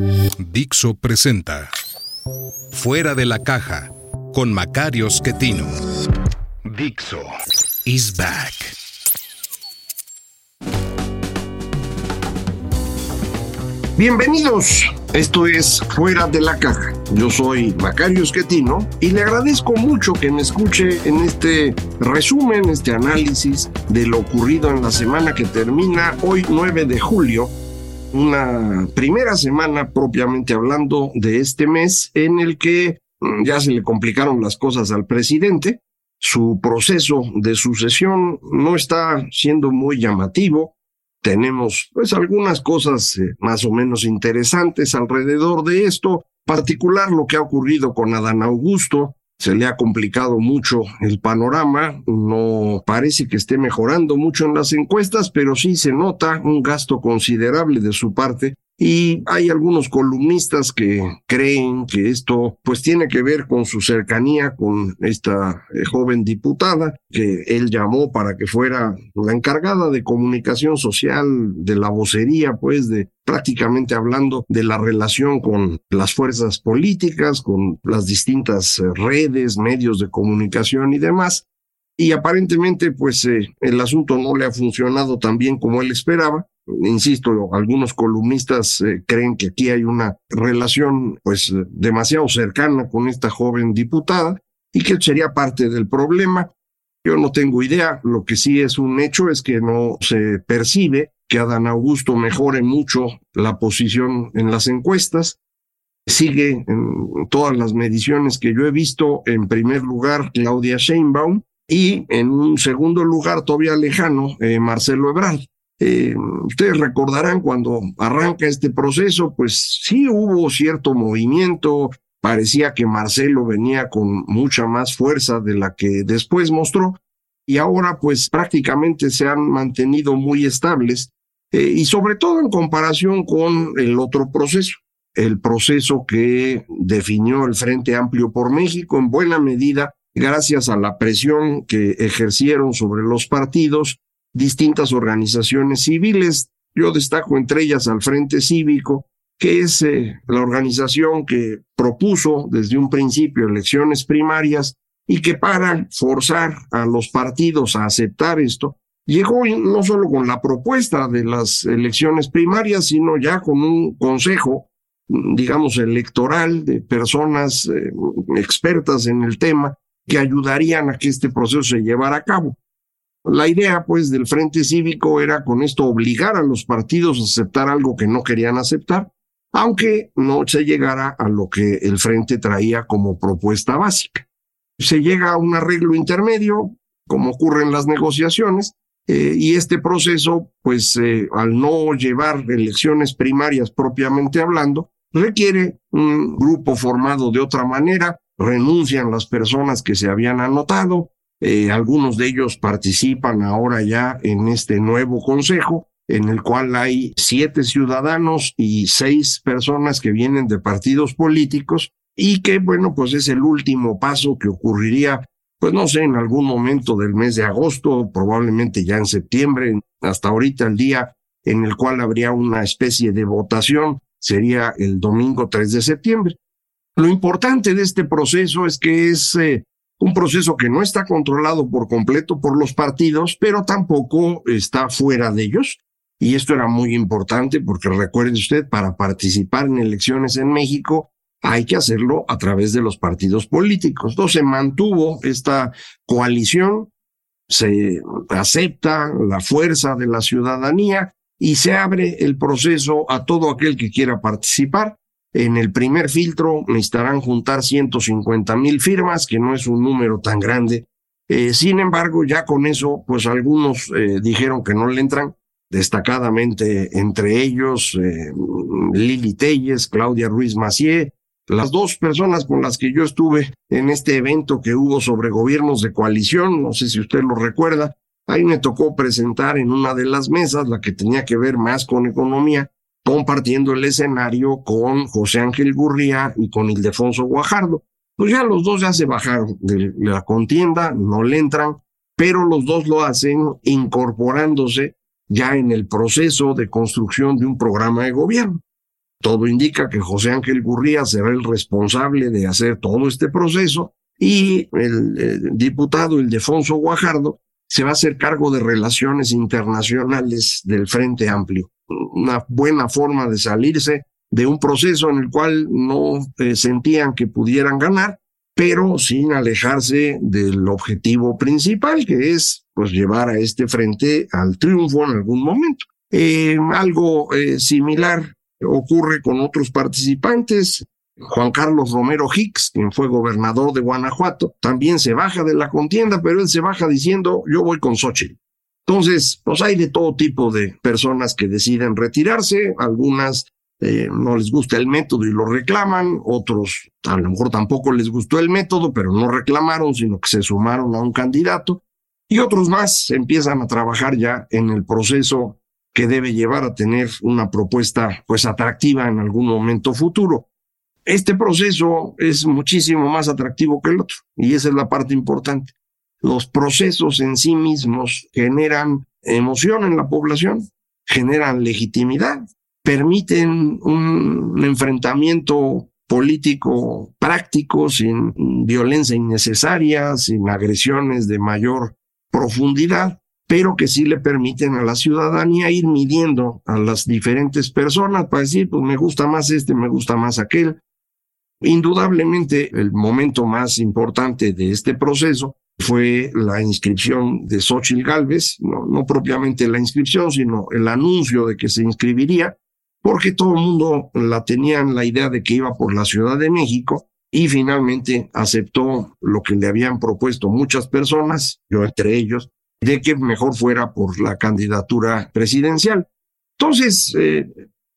Dixo presenta Fuera de la caja con Macario Schettino. Dixo is back. Bienvenidos, esto es Fuera de la Caja. Yo soy Macario Schettino y le agradezco mucho que me escuche en este resumen, este análisis de lo ocurrido en la semana que termina hoy 9 de julio, una primera semana propiamente hablando de este mes en el que mm, ya se le complicaron las cosas al presidente. Su proceso de sucesión no está siendo muy llamativo tenemos pues algunas cosas eh, más o menos interesantes alrededor de esto, particular lo que ha ocurrido con Adán Augusto. Se le ha complicado mucho el panorama, no parece que esté mejorando mucho en las encuestas, pero sí se nota un gasto considerable de su parte y hay algunos columnistas que creen que esto pues tiene que ver con su cercanía con esta eh, joven diputada que él llamó para que fuera la encargada de comunicación social, de la vocería, pues de prácticamente hablando de la relación con las fuerzas políticas, con las distintas eh, redes, medios de comunicación y demás. Y aparentemente, pues eh, el asunto no le ha funcionado tan bien como él esperaba insisto, algunos columnistas eh, creen que aquí hay una relación pues demasiado cercana con esta joven diputada y que sería parte del problema. Yo no tengo idea, lo que sí es un hecho es que no se percibe que Adán Augusto mejore mucho la posición en las encuestas. Sigue en todas las mediciones que yo he visto, en primer lugar Claudia Sheinbaum y en un segundo lugar, todavía lejano, eh, Marcelo Ebrard. Eh, ustedes recordarán cuando arranca este proceso, pues sí hubo cierto movimiento, parecía que Marcelo venía con mucha más fuerza de la que después mostró, y ahora pues prácticamente se han mantenido muy estables, eh, y sobre todo en comparación con el otro proceso, el proceso que definió el Frente Amplio por México en buena medida gracias a la presión que ejercieron sobre los partidos distintas organizaciones civiles. Yo destaco entre ellas al Frente Cívico, que es eh, la organización que propuso desde un principio elecciones primarias y que para forzar a los partidos a aceptar esto, llegó no solo con la propuesta de las elecciones primarias, sino ya con un consejo, digamos, electoral de personas eh, expertas en el tema que ayudarían a que este proceso se llevara a cabo. La idea, pues, del Frente Cívico era con esto obligar a los partidos a aceptar algo que no querían aceptar, aunque no se llegara a lo que el Frente traía como propuesta básica. Se llega a un arreglo intermedio, como ocurre en las negociaciones, eh, y este proceso, pues, eh, al no llevar elecciones primarias propiamente hablando, requiere un grupo formado de otra manera, renuncian las personas que se habían anotado, eh, algunos de ellos participan ahora ya en este nuevo consejo, en el cual hay siete ciudadanos y seis personas que vienen de partidos políticos y que, bueno, pues es el último paso que ocurriría, pues no sé, en algún momento del mes de agosto, probablemente ya en septiembre, hasta ahorita el día en el cual habría una especie de votación, sería el domingo 3 de septiembre. Lo importante de este proceso es que es eh, un proceso que no está controlado por completo por los partidos, pero tampoco está fuera de ellos. Y esto era muy importante porque recuerde usted, para participar en elecciones en México hay que hacerlo a través de los partidos políticos. Entonces se mantuvo esta coalición, se acepta la fuerza de la ciudadanía y se abre el proceso a todo aquel que quiera participar. En el primer filtro necesitarán juntar 150 mil firmas, que no es un número tan grande. Eh, sin embargo, ya con eso, pues algunos eh, dijeron que no le entran. destacadamente entre ellos eh, Lili Telles, Claudia Ruiz Macié, las dos personas con las que yo estuve en este evento que hubo sobre gobiernos de coalición, no sé si usted lo recuerda, ahí me tocó presentar en una de las mesas, la que tenía que ver más con economía, compartiendo el escenario con José Ángel Gurría y con Ildefonso Guajardo. Pues ya los dos ya se bajaron de la contienda, no le entran, pero los dos lo hacen incorporándose ya en el proceso de construcción de un programa de gobierno. Todo indica que José Ángel Gurría será el responsable de hacer todo este proceso y el, diputado Ildefonso Guajardo se va a hacer cargo de relaciones internacionales del Frente Amplio. Una buena forma de salirse de un proceso en el cual no eh, sentían que pudieran ganar, pero sin alejarse del objetivo principal, que es pues llevar a este frente al triunfo en algún momento. Eh, algo eh, similar ocurre con otros participantes. Juan Carlos Romero Hicks, quien fue gobernador de Guanajuato, también se baja de la contienda, pero él se baja diciendo yo voy con Xochitl. Entonces, pues hay de todo tipo de personas que deciden retirarse, algunas eh, no les gusta el método y lo reclaman, otros a lo mejor tampoco les gustó el método, pero no reclamaron, sino que se sumaron a un candidato, y otros más empiezan a trabajar ya en el proceso que debe llevar a tener una propuesta pues atractiva en algún momento futuro. Este proceso es muchísimo más atractivo que el otro y esa es la parte importante. Los procesos en sí mismos generan emoción en la población, generan legitimidad, permiten un enfrentamiento político práctico, sin violencia innecesaria, sin agresiones de mayor profundidad pero que sí le permiten a la ciudadanía ir midiendo a las diferentes personas para decir, pues me gusta más este, me gusta más aquel. Indudablemente, el momento más importante de este proceso fue la inscripción de Xochitl Galvez, no, no propiamente la inscripción, sino el anuncio de que se inscribiría, porque todo el mundo la tenía en la idea de que iba por la Ciudad de México y finalmente aceptó lo que le habían propuesto muchas personas, yo entre ellos, de que mejor fuera por la candidatura presidencial. Entonces, eh,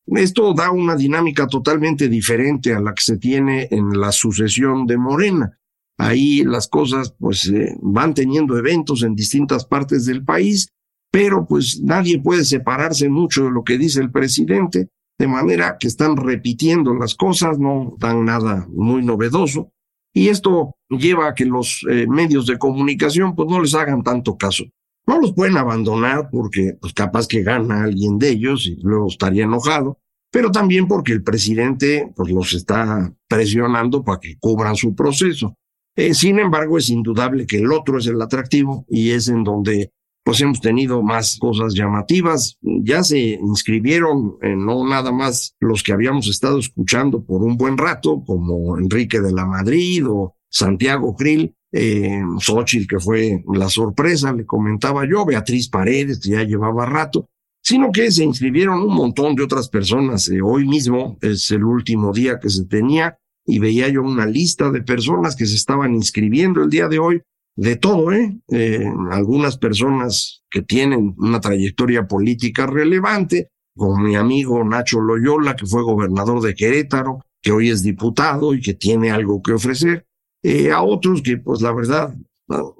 esto da una dinámica totalmente diferente a la que se tiene en la sucesión de Morena. Ahí las cosas pues eh, van teniendo eventos en distintas partes del país, pero pues nadie puede separarse mucho de lo que dice el presidente, de manera que están repitiendo las cosas, no dan nada muy novedoso. Y esto lleva a que los eh, medios de comunicación pues no les hagan tanto caso. No los pueden abandonar porque pues capaz que gana alguien de ellos y luego estaría enojado, pero también porque el presidente pues los está presionando para que cubran su proceso. Eh, sin embargo, es indudable que el otro es el atractivo y es en donde pues hemos tenido más cosas llamativas. Ya se inscribieron eh, no nada más los que habíamos estado escuchando por un buen rato, como Enrique de la Madrid o Santiago Krill, eh, Xochitl, que fue la sorpresa, le comentaba yo, Beatriz Paredes, que ya llevaba rato, sino que se inscribieron un montón de otras personas. Eh, hoy mismo es el último día que se tenía y veía yo una lista de personas que se estaban inscribiendo el día de hoy de todo, ¿eh? ¿eh? Algunas personas que tienen una trayectoria política relevante, como mi amigo Nacho Loyola, que fue gobernador de Querétaro, que hoy es diputado y que tiene algo que ofrecer, eh, a otros que, pues la verdad,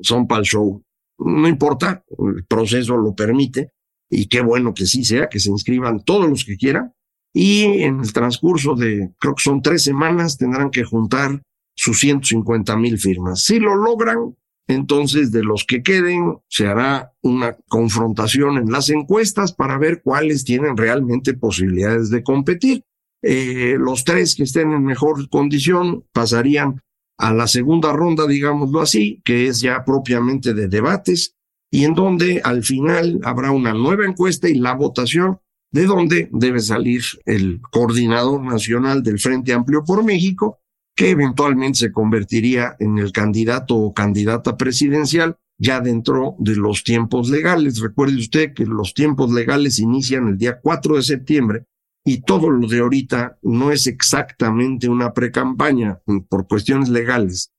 son para el show. No importa, el proceso lo permite, y qué bueno que sí sea, que se inscriban todos los que quieran, y en el transcurso de, creo que son tres semanas, tendrán que juntar sus 150 mil firmas. Si lo logran, entonces, de los que queden, se hará una confrontación en las encuestas para ver cuáles tienen realmente posibilidades de competir. Eh, los tres que estén en mejor condición pasarían a la segunda ronda, digámoslo así, que es ya propiamente de debates, y en donde al final habrá una nueva encuesta y la votación de donde debe salir el coordinador nacional del Frente Amplio por México que eventualmente se convertiría en el candidato o candidata presidencial ya dentro de los tiempos legales. Recuerde usted que los tiempos legales inician el día 4 de septiembre y todo lo de ahorita no es exactamente una precampaña por cuestiones legales.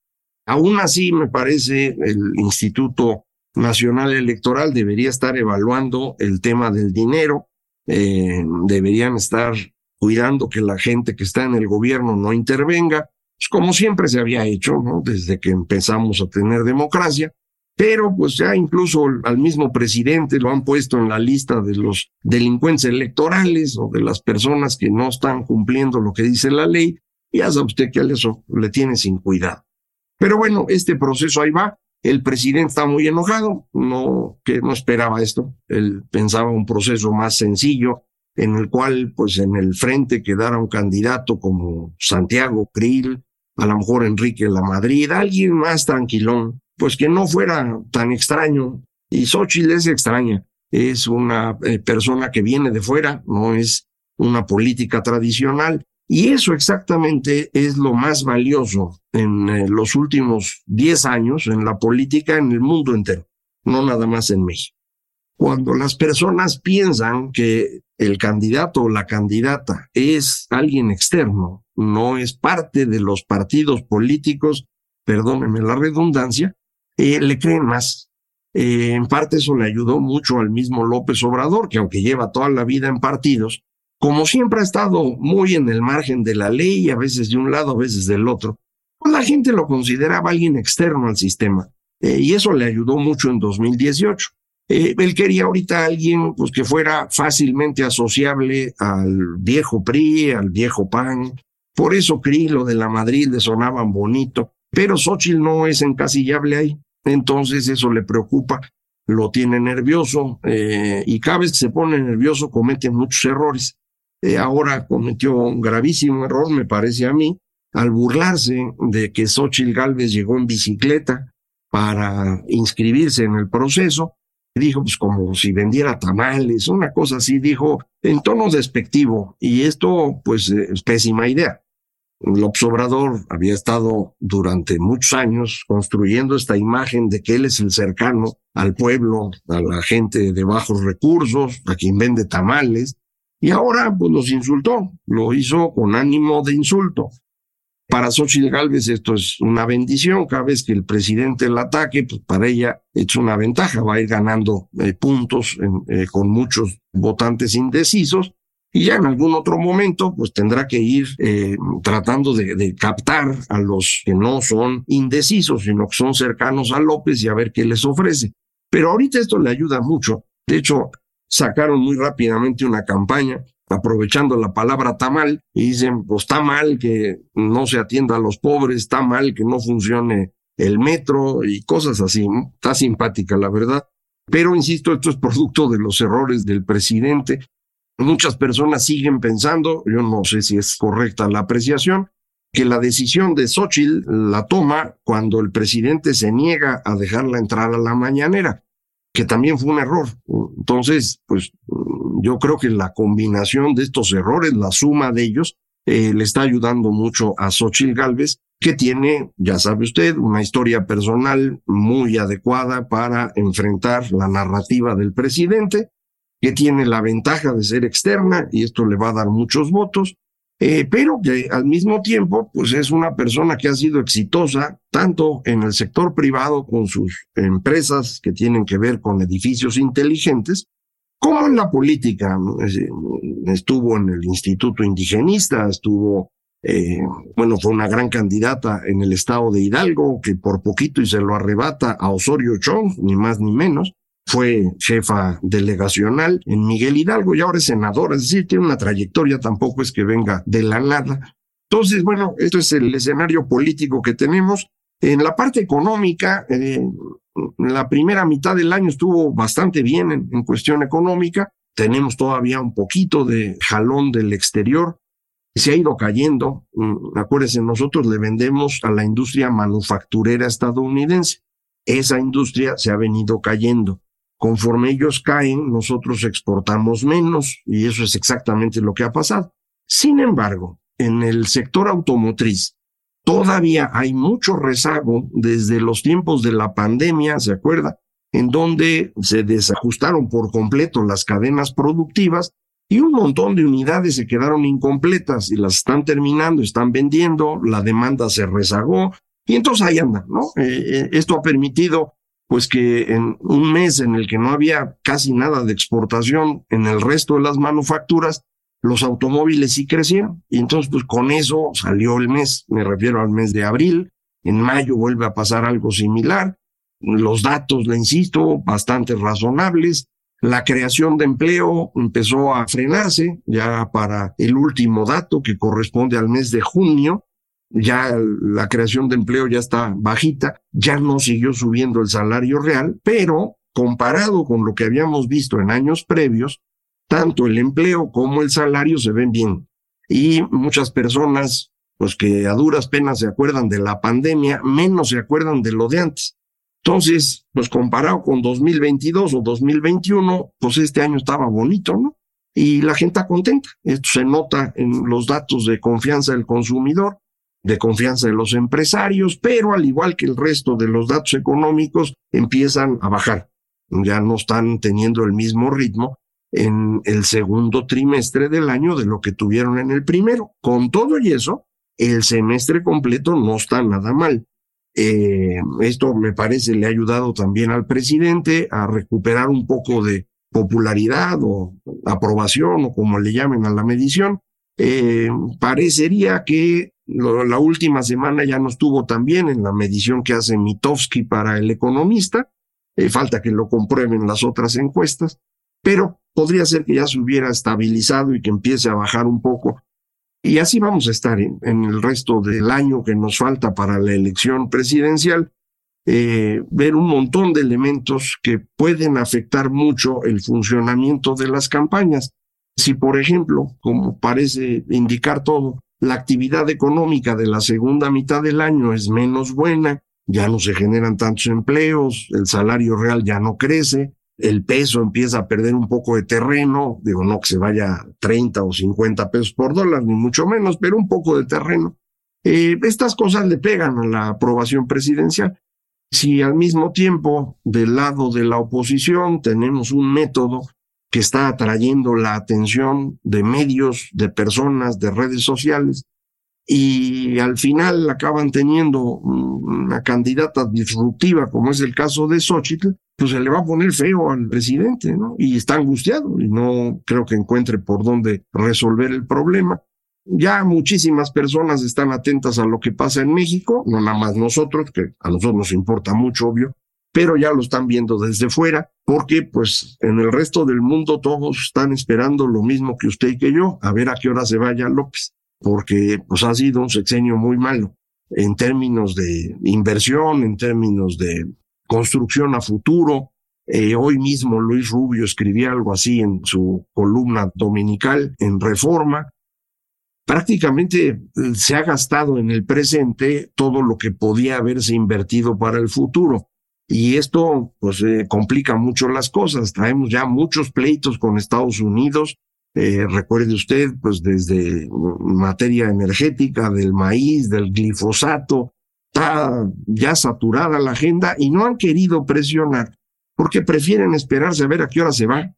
Aún así, me parece, el Instituto Nacional Electoral debería estar evaluando el tema del dinero, eh, deberían estar cuidando que la gente que está en el gobierno no intervenga, pues como siempre se había hecho. Desde que empezamos a tener democracia, pero pues ya incluso al mismo presidente lo han puesto en la lista de los delincuentes electorales o de las personas que no están cumpliendo lo que dice la ley, ya sabe usted que eso le tiene sin cuidado. Pero bueno, este proceso ahí va. El presidente está muy enojado, no, que no esperaba esto. Él pensaba un proceso más sencillo, en el cual, pues, en el frente quedara un candidato como Santiago Krill, a lo mejor Enrique La Madrid, alguien más tranquilón, pues que no fuera tan extraño. Y Xochitl es extraña, es una eh, persona que viene de fuera, no es una política tradicional. Y eso exactamente es lo más valioso en eh, los últimos 10 años en la política en el mundo entero, no nada más en México. Cuando las personas piensan que el candidato o la candidata es alguien externo, no es parte de los partidos políticos, perdónenme la redundancia, eh, le creen más. Eh, en parte eso le ayudó mucho al mismo López Obrador, que aunque lleva toda la vida en partidos, como siempre ha estado muy en el margen de la ley, a veces de un lado, a veces del otro, pues la gente lo consideraba alguien externo al sistema. Eh, y eso le ayudó mucho en 2018. Eh, él quería ahorita alguien pues, que fuera fácilmente asociable al viejo PRI, al viejo PAN. Por eso CRI, lo de la Madrid le sonaban bonito, pero Xochitl no es encasillable ahí. Entonces eso le preocupa, lo tiene nervioso eh, y cada vez que se pone nervioso comete muchos errores. Eh, ahora cometió un gravísimo error, me parece a mí, al burlarse de que Xochitl Galvez llegó en bicicleta para inscribirse en el proceso dijo pues como si vendiera tamales, una cosa así, dijo en tono despectivo y esto pues es pésima idea. López Obrador había estado durante muchos años construyendo esta imagen de que él es el cercano al pueblo, a la gente de bajos recursos, a quien vende tamales, y ahora pues los insultó, lo hizo con ánimo de insulto. Para Xochitl Gálvez esto es una bendición. Cada vez que el presidente la ataque, pues para ella es una ventaja. Va a ir ganando eh, puntos eh, con muchos votantes indecisos. Y ya en algún otro momento, pues tendrá que ir eh, tratando de, de, captar a los que no son indecisos, sino que son cercanos a López y a ver qué les ofrece. Pero ahorita esto le ayuda mucho. De hecho, sacaron muy rápidamente una campaña aprovechando la palabra tamal y dicen, pues está mal que no se atienda a los pobres, está mal que no funcione el metro y cosas así. Está simpática, la verdad. Pero, insisto, esto es producto de los errores del presidente. Muchas personas siguen pensando, yo no sé si es correcta la apreciación, que la decisión de Xochitl la toma cuando el presidente se niega a dejarla entrar a la mañanera, que también fue un error. Entonces, pues yo creo que la combinación de estos errores, la suma de ellos, eh, le está ayudando mucho a Xochitl Galvez, que tiene, ya sabe usted, una historia personal muy adecuada para enfrentar la narrativa del presidente, que tiene la ventaja de ser externa y esto le va a dar muchos votos, eh, pero que al mismo tiempo, pues es una persona que ha sido exitosa tanto en el sector privado con sus empresas que tienen que ver con edificios inteligentes, como en la política. Estuvo en el Instituto Indigenista, estuvo, eh, bueno, fue una gran candidata en el estado de Hidalgo, que por poquito y se lo arrebata a Osorio Chong, ni más ni menos. Fue jefa delegacional en Miguel Hidalgo y ahora es senadora, es decir, tiene una trayectoria, tampoco es que venga de la nada. Entonces, bueno, esto es el escenario político que tenemos. En la parte económica, eh, la primera mitad del año estuvo bastante bien en, cuestión económica. Tenemos todavía un poquito de jalón del exterior. Se ha ido cayendo. Mm, acuérdense, nosotros le vendemos a la industria manufacturera estadounidense. Esa industria se ha venido cayendo. Conforme ellos caen, nosotros exportamos menos y eso es exactamente lo que ha pasado. Sin embargo, en el sector automotriz, Todavía hay mucho rezago desde los tiempos de la pandemia, ¿se acuerda? En donde se desajustaron por completo las cadenas productivas y un montón de unidades se quedaron incompletas y las están terminando, están vendiendo, la demanda se rezagó y entonces ahí anda, ¿no? Eh, eh, esto ha permitido pues que en un mes en el que no había casi nada de exportación en el resto de las manufacturas, los automóviles sí crecieron. Y entonces, pues con eso salió el mes, me refiero al mes de abril. En mayo vuelve a pasar algo similar. Los datos, le insisto, bastante razonables. La creación de empleo empezó a frenarse ya para el último dato que corresponde al mes de junio. Ya la creación de empleo ya está bajita, ya no siguió subiendo el salario real, pero comparado con lo que habíamos visto en años previos, tanto el empleo como el salario se ven bien. Y muchas personas, pues que a duras penas se acuerdan de la pandemia, menos se acuerdan de lo de antes. Entonces, pues comparado con 2022 o 2021, pues este año estaba bonito, ¿no? Y la gente está contenta. Esto se nota en los datos de confianza del consumidor, de confianza de los empresarios, pero al igual que el resto de los datos económicos, empiezan a bajar. Ya no están teniendo el mismo ritmo en el segundo trimestre del año de lo que tuvieron en el primero. Con todo y eso, el semestre completo no está nada mal. Eh, esto me parece le ha ayudado también al presidente a recuperar un poco de popularidad o aprobación o como le llamen a la medición. Eh, parecería que la última semana ya no estuvo tan bien en la medición que hace Mitofsky para el economista. Eh, falta que lo comprueben las otras encuestas, pero podría ser que ya se hubiera estabilizado y que empiece a bajar un poco. Y así vamos a estar en, el resto del año que nos falta para la elección presidencial, eh, ver un montón de elementos que pueden afectar mucho el funcionamiento de las campañas. Si, por ejemplo, como parece indicar todo, la actividad económica de la segunda mitad del año es menos buena, ya no se generan tantos empleos, el salario real ya no crece, el peso empieza a perder un poco de terreno, digo, no que se vaya 30 o 50 pesos por dólar, ni mucho menos, pero un poco de terreno. Eh, estas cosas le pegan a la aprobación presidencial. Si al mismo tiempo, del lado de la oposición, tenemos un método que está atrayendo la atención de medios, de personas, de redes sociales, y al final acaban teniendo una candidata disruptiva, como es el caso de Xochitl, pues se le va a poner feo al presidente, ¿no? Y está angustiado y no creo que encuentre por dónde resolver el problema. Ya muchísimas personas están atentas a lo que pasa en México, no nada más nosotros, que a nosotros nos importa mucho, obvio, pero ya lo están viendo desde fuera, porque pues en el resto del mundo todos están esperando lo mismo que usted y que yo, a ver a qué hora se vaya López, porque pues ha sido un sexenio muy malo en términos de inversión, en términos de construcción a futuro. Eh, hoy mismo Luis Rubio escribía algo así en su columna dominical en Reforma. Prácticamente eh, se ha gastado en el presente todo lo que podía haberse invertido para el futuro. Y esto pues eh, complica mucho las cosas. Traemos ya muchos pleitos con Estados Unidos. recuerde usted, pues desde materia energética, del maíz, del glifosato, está ya saturada la agenda y no han querido presionar porque prefieren esperarse a ver a qué hora se va.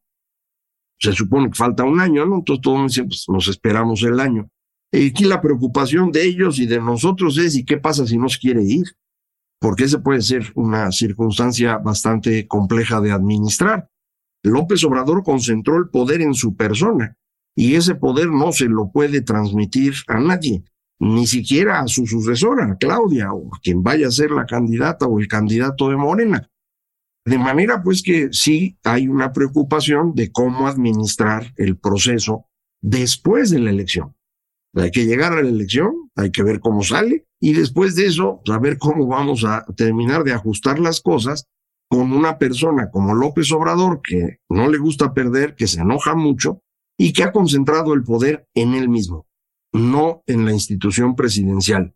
Se supone que falta un año, ¿no? Entonces todos dicen, pues nos esperamos el año. Y aquí la preocupación de ellos y de nosotros es, ¿y qué pasa si nos quiere ir? Porque esa puede ser una circunstancia bastante compleja de administrar. López Obrador concentró el poder en su persona y ese poder no se lo puede transmitir a nadie ni siquiera a su sucesora, Claudia, o a quien vaya a ser la candidata o el candidato de Morena. De manera pues que sí hay una preocupación de cómo administrar el proceso después de la elección. Hay que llegar a la elección, hay que ver cómo sale y después de eso saber cómo vamos a terminar de ajustar las cosas con una persona como López Obrador que no le gusta perder, que se enoja mucho y que ha concentrado el poder en él mismo no en la institución presidencial.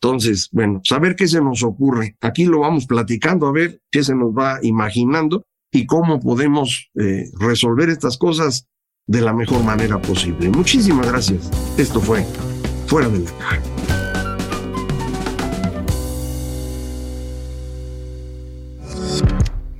Entonces, bueno, saber qué se nos ocurre. Aquí lo vamos platicando, a ver qué se nos va imaginando y cómo podemos eh, resolver estas cosas de la mejor manera posible. Muchísimas gracias. Esto fue Fuera de la Caja.